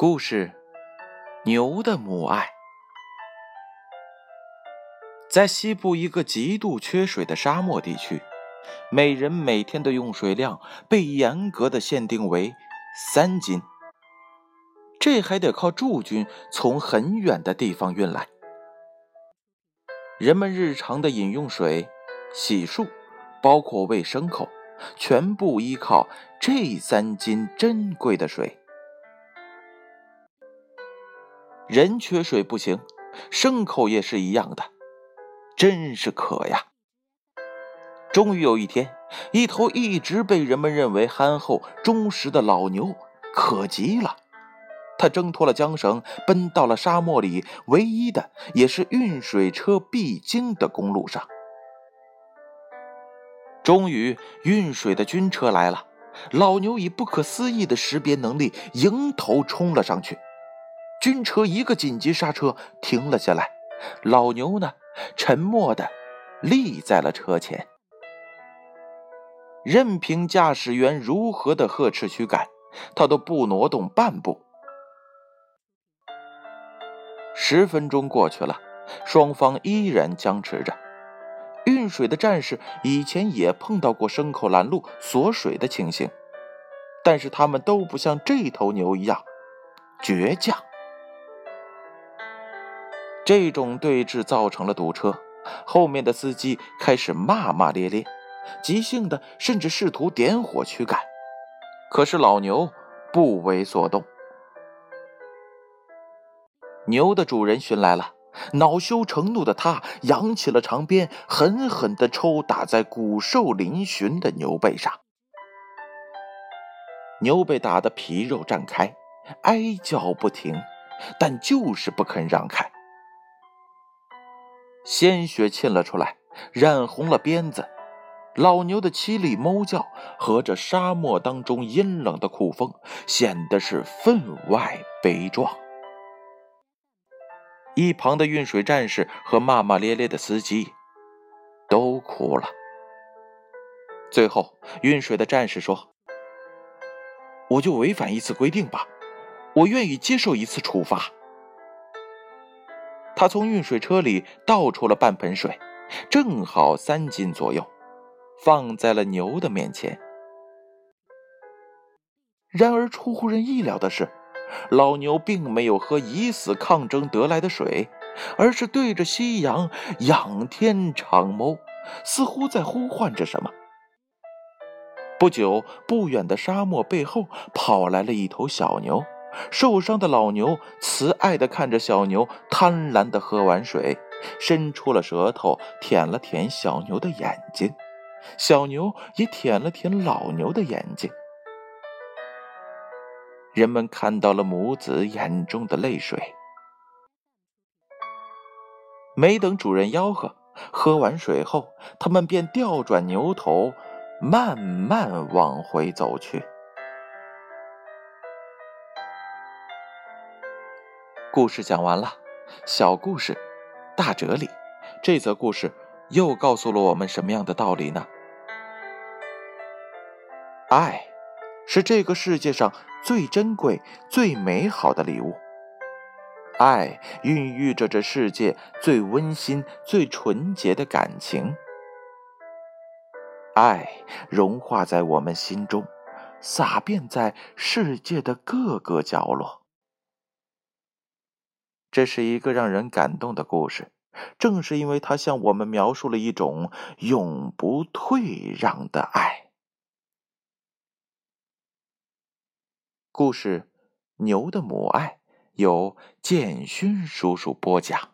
故事：牛的母爱。在西部一个极度缺水的沙漠地区，每人每天的用水量被严格的限定为三斤，这还得靠驻军从很远的地方运来。人们日常的饮用水、洗漱，包括喂牲口，全部依靠这三斤珍贵的水。人缺水不行，牲口也是一样的，真是渴呀！终于有一天，一头一直被人们认为憨厚忠实的老牛渴极了，它挣脱了缰绳，奔到了沙漠里唯一的，也是运水车必经的公路上。终于，运水的军车来了，老牛以不可思议的识别能力，迎头冲了上去。军车一个紧急刹车，停了下来。老牛呢，沉默的立在了车前，任凭驾驶员如何的呵斥驱赶，他都不挪动半步。十分钟过去了，双方依然僵持着。运水的战士以前也碰到过牲口拦路锁水的情形，但是他们都不像这头牛一样倔强。这种对峙造成了堵车，后面的司机开始骂骂咧咧，急性的甚至试图点火驱赶。可是老牛不为所动。牛的主人寻来了，恼羞成怒的他扬起了长鞭，狠狠地抽打在骨瘦嶙峋的牛背上。牛被打得皮肉绽开，哀叫不停，但就是不肯让开。鲜血沁了出来，染红了鞭子。老牛的凄厉哞叫和这沙漠当中阴冷的酷风，显得是分外悲壮。一旁的运水战士和骂骂咧咧的司机都哭了。最后，运水的战士说：“我就违反一次规定吧，我愿意接受一次处罚。”他从运水车里倒出了半盆水，正好三斤左右，放在了牛的面前。然而出乎人意料的是，老牛并没有喝以死抗争得来的水，而是对着夕阳仰天长眸，似乎在呼唤着什么。不久，不远的沙漠背后跑来了一头小牛。受伤的老牛慈爱地看着小牛，贪婪地喝完水，伸出了舌头舔了舔小牛的眼睛，小牛也舔了舔老牛的眼睛。人们看到了母子眼中的泪水。没等主人吆喝，喝完水后，他们便调转牛头，慢慢往回走去。故事讲完了，小故事，大哲理。这则故事又告诉了我们什么样的道理呢？爱，是这个世界上最珍贵、最美好的礼物。爱孕育着这世界最温馨、最纯洁的感情。爱融化在我们心中，洒遍在世界的各个角落。这是一个让人感动的故事，正是因为它向我们描述了一种永不退让的爱。故事《牛的母爱》由建勋叔叔播讲。